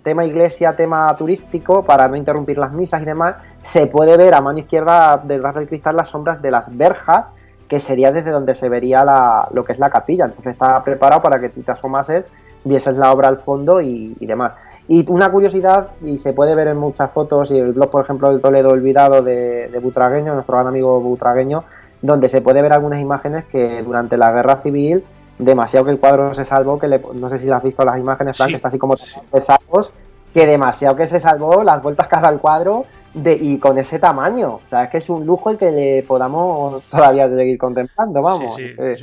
tema iglesia, tema turístico, para no interrumpir las misas y demás, se puede ver a mano izquierda detrás del cristal las sombras de las verjas, que sería desde donde se vería la, lo que es la capilla. Entonces está preparado para que tú te asomases, vieses la obra al fondo y, demás. Y una curiosidad, y se puede ver en muchas fotos, y el blog, por ejemplo, del Toledo Olvidado de Butragueño, nuestro gran amigo Butragueño, donde se puede ver algunas imágenes que durante la guerra civil demasiado que el cuadro se salvó, que no sé si has visto las imágenes, que está así como de salvos, que demasiado que se salvó las vueltas que ha dado el cuadro de, y con ese tamaño. O sea, es que es un lujo el que le podamos todavía seguir contemplando, vamos. Eh.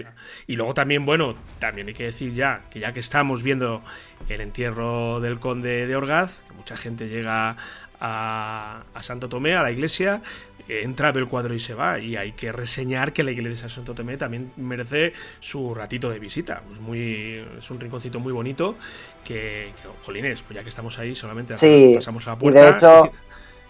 Y luego también, bueno, también hay que decir ya, que ya que estamos viendo el entierro del conde de Orgaz, que mucha gente llega a, a Santo Tomé, a la iglesia, entra, ve el cuadro y se va. Y hay que reseñar que la iglesia de Santo Tomé también merece su ratito de visita. Es, muy, es un rinconcito muy bonito que, jolines, pues ya que estamos ahí, solamente pasamos a la puerta. Y de hecho,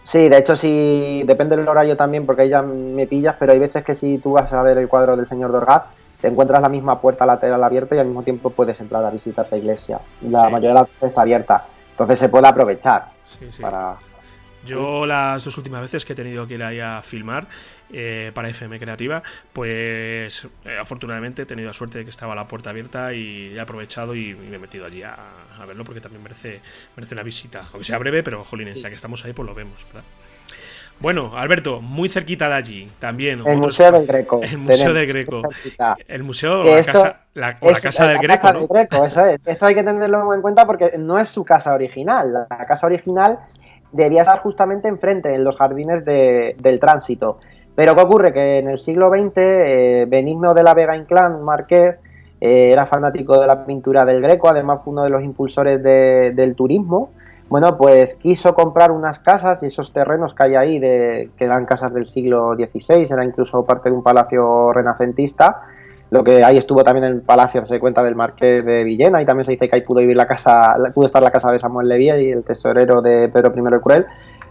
sí, de hecho, sí, depende del horario también, porque ahí ya me pillas, pero hay veces que si tú vas a ver el cuadro del señor Dorgaz, te encuentras la misma puerta lateral abierta y al mismo tiempo puedes entrar a visitar la iglesia. La mayoría de las veces está abierta. Entonces se puede aprovechar para yo las dos últimas veces que he tenido que ir ahí a filmar eh, para FM Creativa, pues eh, afortunadamente he tenido la suerte de que estaba la puerta abierta y he aprovechado y, me he metido allí a, verlo porque también merece, merece una visita. Aunque sea breve, pero jolines, ya que estamos ahí, pues lo vemos, ¿verdad? Bueno, Alberto, muy cerquita de allí también. El Museo del Greco. El Museo del Greco. El Museo, la casa, la, o la casa del Greco. ¿no? Greco, eso es. Esto hay que tenerlo en cuenta porque no es su casa original. La casa original debía estar justamente enfrente, en los jardines del tránsito. Pero ¿qué ocurre? Que en el siglo XX, eh, Benigno de la Vega Inclán, marqués, eh, era fanático de la pintura del Greco, además fue uno de los impulsores del turismo. Bueno, pues quiso comprar unas casas y esos terrenos que hay ahí, de, que eran casas del siglo XVI, era incluso parte de un palacio renacentista, lo que ahí estuvo también en el palacio, se cuenta del marqués de Villena, y también se dice que ahí pudo vivir la casa, pudo estar la casa de Samuel Levy y el tesorero de Pedro I el Cruel.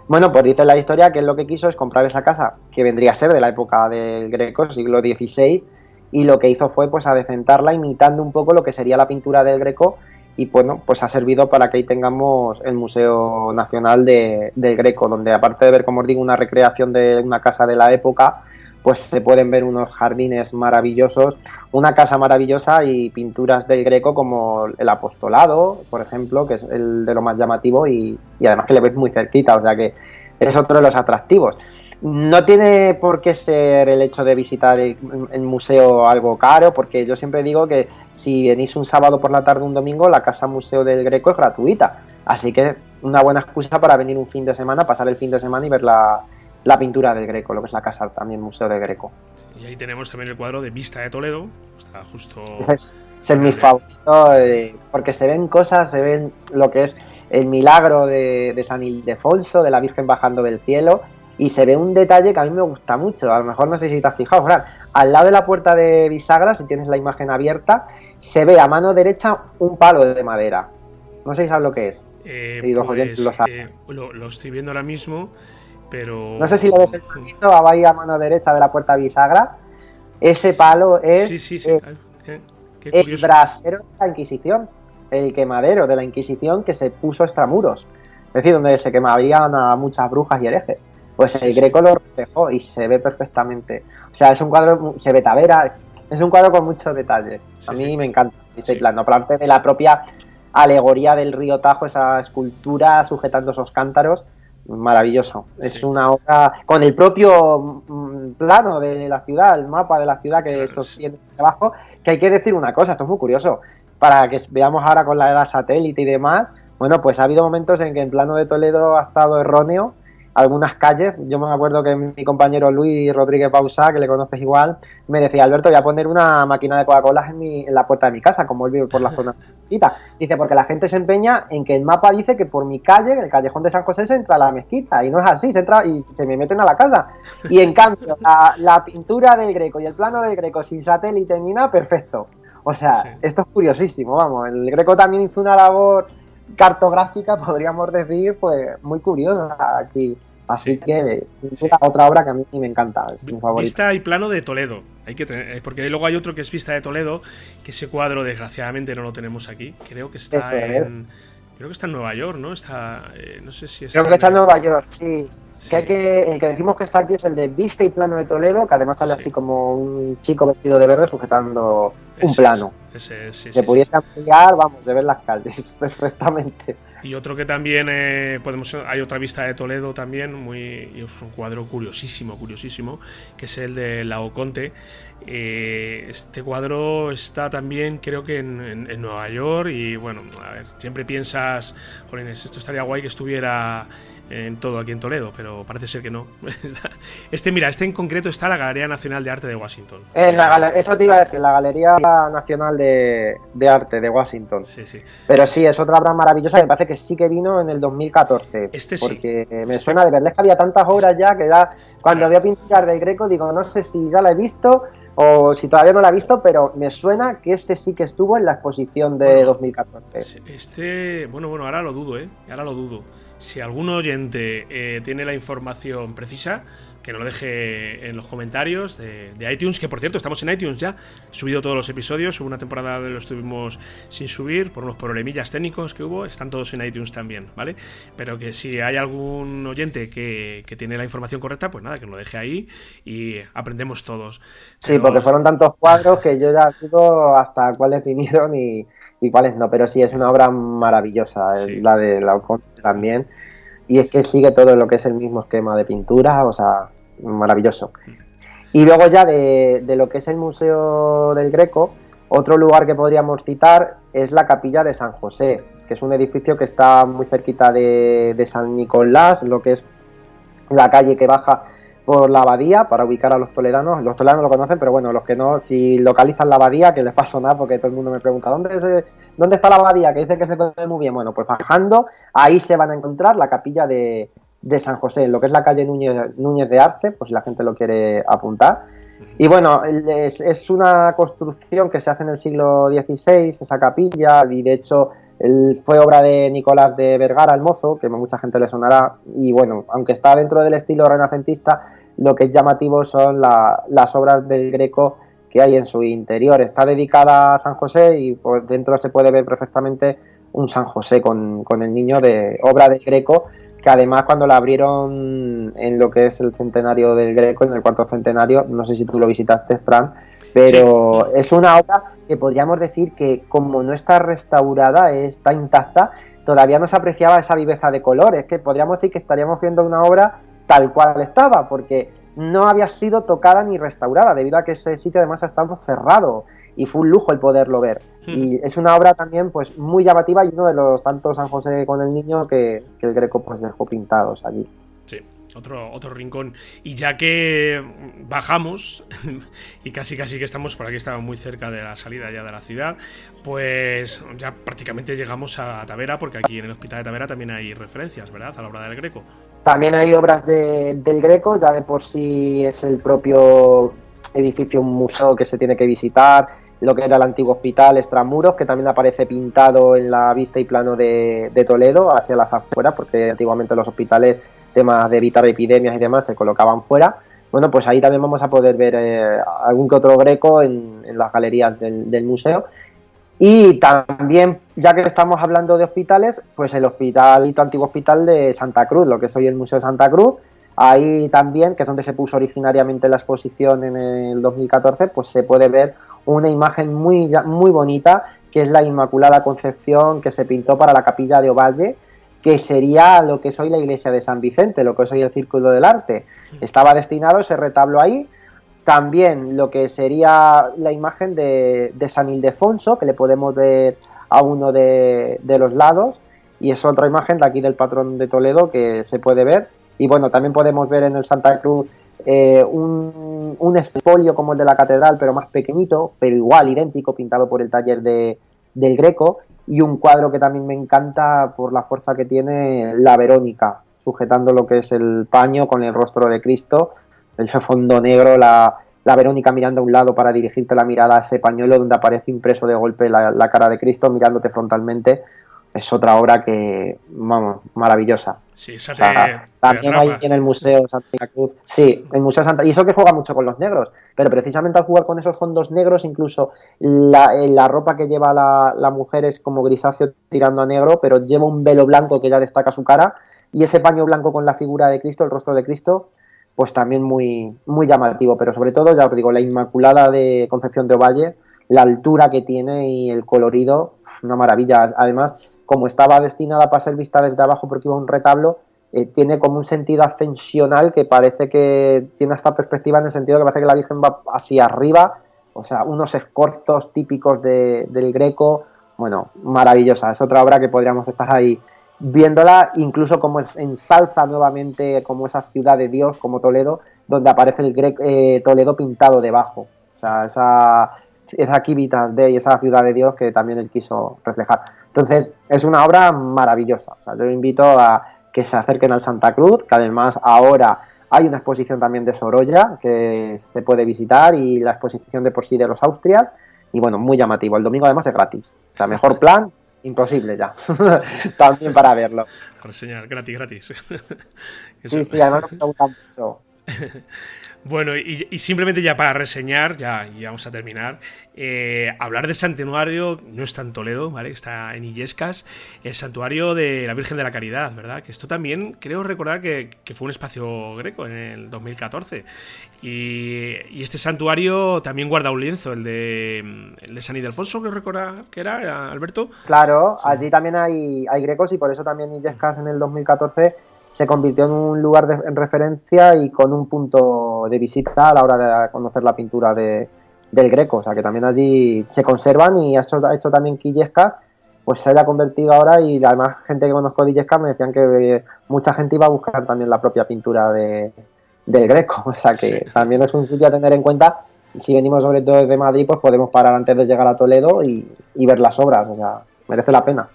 Bueno, pues dice la historia que él lo que quiso es comprar esa casa, que vendría a ser de la época del Greco, siglo XVI, y lo que hizo fue pues adecentarla imitando un poco lo que sería la pintura del Greco y bueno, pues ha servido para que ahí tengamos el Museo Nacional de, del Greco, donde aparte de ver, como os digo, una recreación de una casa de la época, pues se pueden ver unos jardines maravillosos, una casa maravillosa y pinturas del Greco como el apostolado, por ejemplo, que es el de lo más llamativo y, además que le ves muy cerquita, o sea que es otro de los atractivos. No tiene por qué ser el hecho de visitar el, museo algo caro, porque yo siempre digo que si venís un sábado por la tarde, un domingo, la casa museo del Greco es gratuita. Así que una buena excusa para venir un fin de semana, pasar el fin de semana y ver la, pintura del Greco, lo que es la casa también museo del Greco. y ahí tenemos también el cuadro de Vista de Toledo, está justo... Ese es, mi favorito, eh, porque se ven cosas, se ven lo que es el milagro de, de San Ildefonso, de la Virgen bajando del cielo, y se ve un detalle que a mí me gusta mucho. A lo mejor no sé si te has fijado, Fran. Al lado de la puerta de bisagra, si tienes la imagen abierta, se ve a mano derecha un palo de madera. No sé si sabes lo que es. Eh, pues, eh, lo, estoy viendo ahora mismo, pero. No sé si lo ves el ahí a mano derecha de la puerta bisagra. Ese palo es. Sí, sí, sí. Eh, el brasero de la Inquisición. El quemadero de la Inquisición que se puso extramuros. Es decir, donde se quemarían a muchas brujas y herejes. Pues el Greco lo reflejó y se ve perfectamente. O sea, es un cuadro, se ve tavera, es un cuadro con muchos detalles. a mí me encanta este plano. Aparte de la propia alegoría del río Tajo, esa escultura sujetando esos cántaros, maravilloso. Es una obra con el propio mm, plano de la ciudad, el mapa de la ciudad que sostiene abajo, que hay que decir una cosa, esto es muy curioso, para que veamos ahora con la era satélite y demás, bueno, pues ha habido momentos en que el plano de Toledo ha estado erróneo algunas calles. Yo me acuerdo que mi compañero Luis Rodríguez Pausa, que le conoces igual, me decía, Alberto, voy a poner una máquina de Coca-Cola en, en la puerta de mi casa, como él vive por la zona. Dice, porque la gente se empeña en que el mapa dice que por mi calle, el callejón de San José, se entra a la mezquita. Y no es así, se entra y se me meten a la casa. Y en cambio, la, pintura del Greco y el plano del Greco sin satélite ni nada, perfecto. O sea, esto es curiosísimo, vamos. El Greco también hizo una labor cartográfica, podríamos decir, pues muy curiosa aquí. Así que es otra obra que a mí me encanta, es mi favorita. Vista y plano de Toledo, hay que tener, eh, porque luego hay otro que es Vista de Toledo, que ese cuadro desgraciadamente no lo tenemos aquí. Creo que está en creo que está en Nueva York, ¿no? Está eh, no sé si está Creo que está en Nueva York, sí. Que hay que, el que decimos que está aquí es el de Vista y Plano de Toledo, que además sale así como un chico vestido de verde sujetando un plano. Ese, sí, que pudiese ampliar, vamos, de ver las calles perfectamente. Y otro que también eh, podemos. Hay otra vista de Toledo también, muy. Es un cuadro curiosísimo, curiosísimo, que es el de Laoconte. Eh, este cuadro está también, creo que en, Nueva York. Y bueno, a ver, siempre piensas, jolines, esto estaría guay que estuviera en todo aquí en Toledo, pero parece ser que no. Este, mira, este en concreto está en la Galería Nacional de Arte de Washington. En la, eso te iba a decir, la Galería Nacional de, Arte de Washington. Sí, sí. Pero sí, es otra obra maravillosa, me parece que sí que vino en el 2014. Este sí. Porque me este suena de verles que había tantas obras ya que ya, cuando había pinturas del Greco, digo, no sé si ya la he visto o si todavía no la he visto, pero me suena que este sí que estuvo en la exposición de 2014. Este, bueno, bueno, ahora lo dudo, ¿eh? Ahora lo dudo. Si algún oyente eh, tiene la información precisa, que nos lo deje en los comentarios de, iTunes, que por cierto estamos en iTunes ya, he subido todos los episodios, hubo una temporada lo estuvimos sin subir por unos problemillas técnicos que hubo, están todos en iTunes también, ¿vale? Pero que si hay algún oyente que, tiene la información correcta, pues nada, que lo deje ahí y aprendemos todos. Sí, porque fueron tantos cuadros que yo ya digo hasta cuáles vinieron y, cuáles no, pero sí, es una obra maravillosa, la de la también y es que sigue todo lo que es el mismo esquema de pintura, o sea, maravilloso. Y luego ya de, lo que es el Museo del Greco, otro lugar que podríamos citar es la Capilla de San José, que es un edificio que está muy cerquita de, de San Nicolás, lo que es la calle que baja por la abadía para ubicar a los toledanos. Los toledanos lo conocen, pero bueno, los que no, si localizan la abadía, que les pasa nada porque todo el mundo me pregunta, ¿dónde, ¿dónde está la abadía? Que dice que se ve muy bien. Bueno, pues bajando, ahí se van a encontrar la capilla de, San José, lo que es la calle Núñez, de Arce, pues si la gente lo quiere apuntar. Y bueno, es, una construcción que se hace en el siglo XVI, esa capilla, y de hecho fue obra de Nicolás de Vergara, el mozo, que mucha gente le sonará. Y bueno, aunque está dentro del estilo renacentista, lo que es llamativo son las obras del Greco que hay en su interior. Está dedicada a San José y por dentro se puede ver perfectamente un San José con, el niño de obra del Greco que además cuando la abrieron en lo que es el centenario del Greco, en el cuarto centenario, no sé si tú lo visitaste, Fran, pero es una obra que podríamos decir que como no está restaurada, está intacta, todavía no se apreciaba esa viveza de colores, que podríamos decir que estaríamos viendo una obra tal cual estaba, porque no había sido tocada ni restaurada, debido a que ese sitio además ha estado cerrado y fue un lujo el poderlo ver. Hmm. Y es una obra también pues muy llamativa y uno de los tantos San José con el niño que, el Greco pues dejó pintados allí. Sí. Otro, otro rincón. Y ya que bajamos, y casi casi que estamos por aquí, estamos muy cerca de la salida ya de la ciudad, pues ya prácticamente llegamos a Tavera, porque aquí en el Hospital de Tavera también hay referencias, ¿verdad? A la obra del Greco. También hay obras del Greco, ya de por sí es el propio edificio, un museo que se tiene que visitar, lo que era el antiguo hospital Extramuros, que también aparece pintado en la vista y plano de, Toledo, hacia las afueras, porque antiguamente los hospitales, temas de evitar epidemias y demás, se colocaban fuera. Bueno, pues ahí también vamos a poder ver eh, algún que otro greco en, las galerías del, museo. Y también, ya que estamos hablando de hospitales, pues el hospital, antiguo hospital de Santa Cruz, lo que es hoy el Museo de Santa Cruz, Ahí también, que es donde se puso originariamente la exposición en el 2014, pues se puede ver una imagen muy, muy bonita, que es la Inmaculada Concepción que se pintó para la capilla de Ovalle, que sería lo que es hoy la iglesia de San Vicente, lo que es hoy el Círculo del Arte. Estaba destinado ese retablo ahí. También lo que sería la imagen de, San Ildefonso, que le podemos ver a uno de, de los lados. Y es otra imagen de aquí del patrón de Toledo que se puede ver y bueno, también podemos ver en el Santa Cruz eh, un, espolio como el de la catedral, pero más pequeñito, pero igual, idéntico, pintado por el taller de, del Greco. Y un cuadro que también me encanta por la fuerza que tiene, la Verónica, sujetando lo que es el paño con el rostro de Cristo, el fondo negro, la, la Verónica mirando a un lado para dirigirte la mirada a ese pañuelo donde aparece impreso de golpe la, la cara de Cristo mirándote frontalmente es otra obra que, vamos, maravillosa. Sí, también hay en el Museo Santa Cruz. Sí, el Museo Santa Y eso que juega mucho con los negros. Pero precisamente al jugar con esos fondos negros, incluso la, eh, la ropa que lleva la, la, mujer es como grisáceo tirando a negro, pero lleva un velo blanco que ya destaca su cara. Y ese paño blanco con la figura de Cristo, el rostro de Cristo, pues también muy, muy llamativo. Pero sobre todo, ya os digo, la Inmaculada de Concepción de Ovalle, la altura que tiene y el colorido, una maravilla. Además, como estaba destinada para ser vista desde abajo porque iba un retablo, eh, tiene como un sentido ascensional que parece que tiene esta perspectiva en el sentido que parece que la Virgen va hacia arriba, o sea, unos escorzos típicos del greco, bueno, maravillosa, es otra obra que podríamos estar ahí viéndola, incluso como ensalza nuevamente como esa ciudad de Dios, como Toledo, donde aparece el greco, eh, Toledo pintado debajo, o sea, esa esa Kivitas de esa ciudad de Dios que también él quiso reflejar. Entonces, es una obra maravillosa. yo invito a que se acerquen al Santa Cruz, que además ahora hay una exposición también de Sorolla que se puede visitar y la exposición de por sí de los Austrias. Y bueno, muy llamativo. El domingo además es gratis. O sea, mejor plan, imposible ya. también para verlo. Reseñar, gratis, gratis. sí, sí, además me gusta mucho. Bueno, y, simplemente ya para reseñar, ya, vamos a terminar, eh, hablar del santuario, no está en Toledo, ¿vale? Está en Illescas, el santuario de la Virgen de la Caridad, ¿verdad? Que esto también creo recordar que, fue un espacio greco en el 2014. Y, este santuario también guarda un lienzo, el de, el de San Ildefonso, que recordar que era, Alberto. Claro, allí también hay, hay grecos y por eso también Illescas en el 2014 se convirtió en un lugar de, en referencia y con un punto de visita a la hora de conocer la pintura de, del Greco. O sea que también allí se conservan y ha hecho, ha hecho también Quillescas, pues se haya convertido ahora y además gente que conozco de Quillescas me decían que mucha gente iba a buscar también la propia pintura de, del Greco. O sea que también es un sitio a tener en cuenta. Si venimos sobre todo desde Madrid, pues podemos parar antes de llegar a Toledo y, y ver las obras. O sea, merece la pena.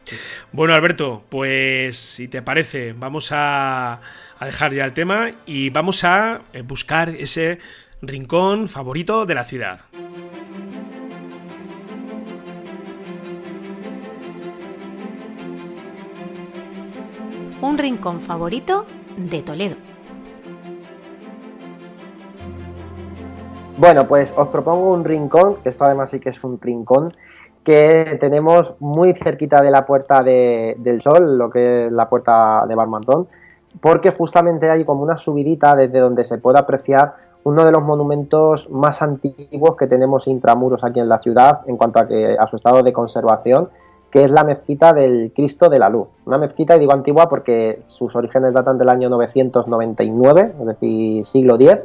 Bueno, Alberto, pues si te parece, vamos a, dejar ya el tema y vamos a eh, buscar ese rincón favorito de la ciudad. Un rincón favorito de Toledo. Bueno, pues os propongo un rincón, que esto además sí que es un rincón, que tenemos muy cerquita de la Puerta del Sol, lo que es la Puerta de Barmantón, porque justamente hay como una subidita desde donde se puede apreciar uno de los monumentos más antiguos que tenemos intramuros aquí en la ciudad en cuanto a, que, a su estado de conservación, que es la mezquita del Cristo de la Luz. Una mezquita, y digo antigua porque sus orígenes datan del año 999, es decir, siglo X,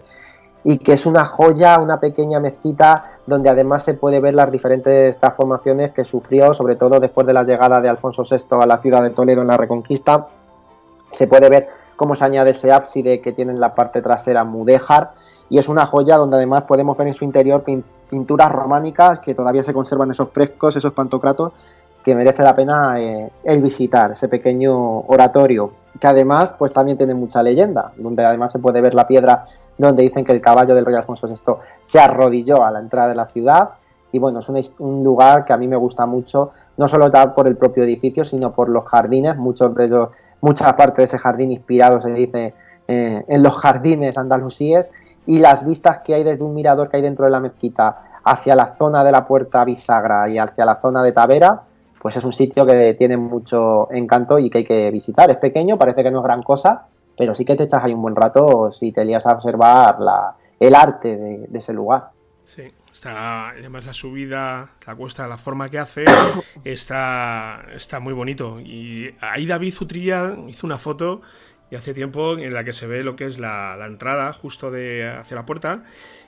y que es una joya, una pequeña mezquita donde además se puede ver las diferentes transformaciones que sufrió, sobre todo después de la llegada de Alfonso VI a la ciudad de Toledo en la Reconquista. Se puede ver cómo se añade ese ábside que tiene en la parte trasera mudéjar y es una joya donde además podemos ver en su interior pinturas románicas que todavía se conservan esos frescos, esos pantocratos merece la pena eh, el visitar, ese pequeño oratorio, que además pues también tiene mucha leyenda, donde además se puede ver la piedra donde dicen que el caballo del rey Alfonso VI se arrodilló a la entrada de la ciudad, y bueno, es un, lugar que a mí me gusta mucho, no solo por el propio edificio, sino por los jardines, muchos de ellos, mucha parte de ese jardín inspirado se dice eh, en los jardines andalusíes, y las vistas que hay desde un mirador que hay dentro de la mezquita hacia la zona de la puerta bisagra y hacia la zona de Tavera, pues es un sitio que tiene mucho encanto y que hay que visitar. Es pequeño, parece que no es gran cosa, pero sí que te echas ahí un buen rato si te lías a observar la, el arte de, ese lugar. Sí, está, además la subida, la cuesta, la forma que hace, está, está muy bonito. Y ahí David Utrilla hizo una foto y hace tiempo en la que se ve lo que es la, la entrada justo de hacia la puerta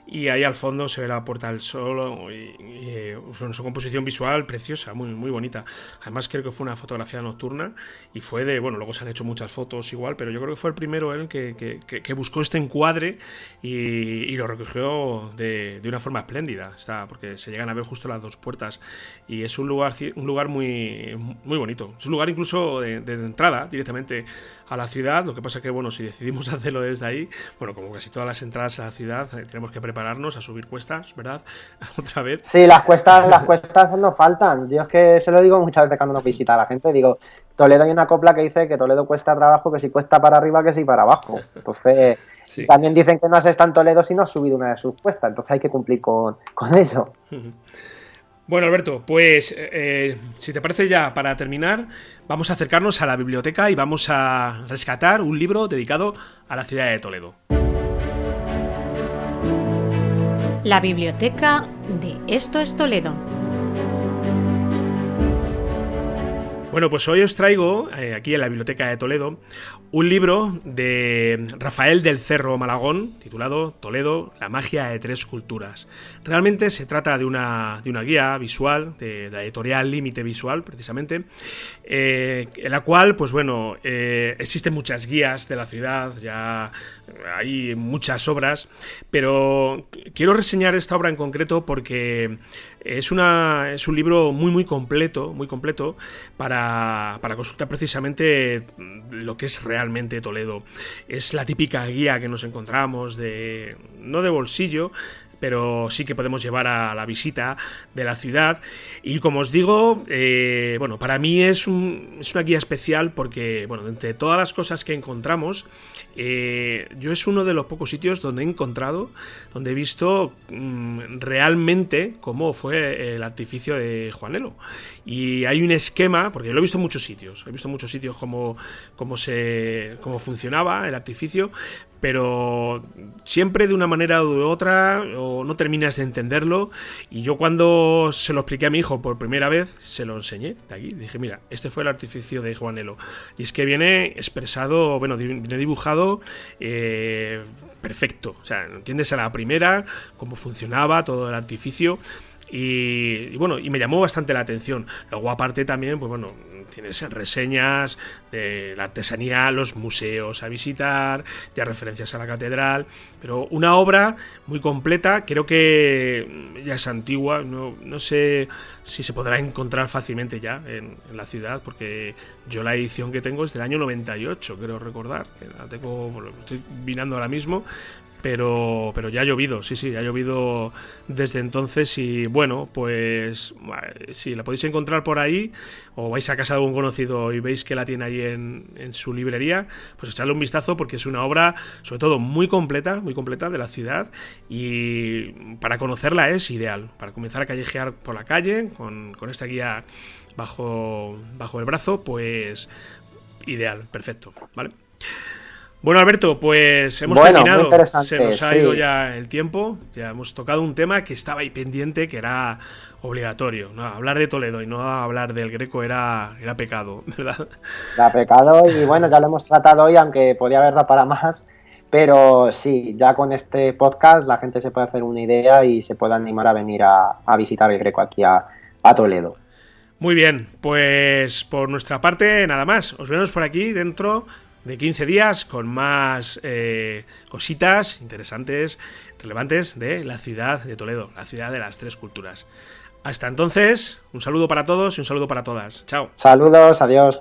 y ahí al fondo se ve la Puerta del Sol y, y, su composición visual preciosa, muy, muy bonita. Además creo que fue una fotografía nocturna y fue de, bueno, luego se han hecho muchas fotos igual, pero yo creo que fue el primero él que, que, que buscó este encuadre y, y lo recogió de, de, una forma espléndida, está, porque se llegan a ver justo las dos puertas y es un lugar, un lugar muy, muy bonito. Es un lugar incluso de, entrada directamente a la ciudad, lo que pasa que, bueno, si decidimos hacerlo desde ahí, bueno, como casi todas las entradas a la ciudad, eh, tenemos que prepararnos a subir cuestas, ¿verdad? Otra vez. Sí, las cuestas, las cuestas nos faltan. Yo es que se lo digo muchas veces cuando nos visita la gente, digo, Toledo hay una copla que dice que Toledo cuesta trabajo, que si cuesta para arriba, que si para abajo. Entonces, sí. también dicen que no has estado en Toledo si no has subido una de sus cuestas, entonces hay que cumplir con, con eso. Bueno, Alberto, pues eh, si te parece ya para terminar, vamos a acercarnos a la biblioteca y vamos a rescatar un libro dedicado a la ciudad de Toledo. La biblioteca de Esto es Toledo. Bueno, pues hoy os traigo, eh, aquí en la Biblioteca de Toledo, un libro de Rafael del Cerro Malagón, titulado Toledo, la magia de tres culturas. Realmente se trata de una, de una guía visual, de, de la editorial Límite Visual, precisamente, eh, en la cual, pues bueno, eh, existen muchas guías de la ciudad, ya hay muchas obras, pero quiero reseñar esta obra en concreto porque es, es un libro muy muy completo, muy completo para, para consultar precisamente lo que es realmente Toledo. Es la típica guía que nos encontramos de no de bolsillo, pero sí que podemos llevar a la visita de la ciudad. Y como os digo, eh, bueno, para mí es, un, es, una guía especial porque, bueno, entre todas las cosas que encontramos, eh, yo es uno de los pocos sitios donde he encontrado, donde he visto mmm, realmente cómo fue el artificio de Juanelo. Y hay un esquema, porque yo lo he visto en muchos sitios, he visto en muchos sitios cómo, cómo, se, cómo funcionaba el artificio, pero siempre de una manera u otra o no terminas de entenderlo. Y yo cuando se lo expliqué a mi hijo por primera vez se lo enseñé de aquí. Dije mira este fue el artificio de Juanelo y es que viene expresado bueno viene dibujado eh, perfecto. O sea entiendes a la primera cómo funcionaba todo el artificio. Y, y, bueno, y me llamó bastante la atención. Luego, aparte, también, pues bueno, tienes reseñas de la artesanía, los museos a visitar, ya referencias a la catedral, pero una obra muy completa, creo que ya es antigua, no, no sé si se podrá encontrar fácilmente ya en, la ciudad, porque yo la edición que tengo es del año 98, creo recordar, la tengo, estoy vinando ahora mismo, pero, pero ya ha llovido, sí, sí, ha llovido desde entonces y bueno, pues si la podéis encontrar por ahí o vais a casa de algún conocido y veis que la tiene ahí en, en, su librería, pues echadle un vistazo porque es una obra sobre todo muy completa, muy completa de la ciudad y para conocerla es ideal, para comenzar a callejear por la calle con, con esta guía bajo, bajo el brazo, pues ideal, perfecto, ¿vale? Bueno, Alberto, pues hemos terminado. Se nos ha ido ya el tiempo. Ya hemos tocado un tema que estaba ahí pendiente, que era obligatorio. ¿no? Hablar de Toledo y no hablar del Greco era, era pecado, ¿verdad? Era pecado y bueno, ya lo hemos tratado hoy, aunque podía haber dado para más. Pero sí, ya con este podcast la gente se puede hacer una idea y se puede animar a venir a, visitar el Greco aquí a, a Toledo. Muy bien, pues por nuestra parte nada más. Os vemos por aquí dentro de 15 días con más eh, cositas interesantes, relevantes de la ciudad de Toledo, la ciudad de las tres culturas. Hasta entonces, un saludo para todos y un saludo para todas. Chao. Saludos, adiós.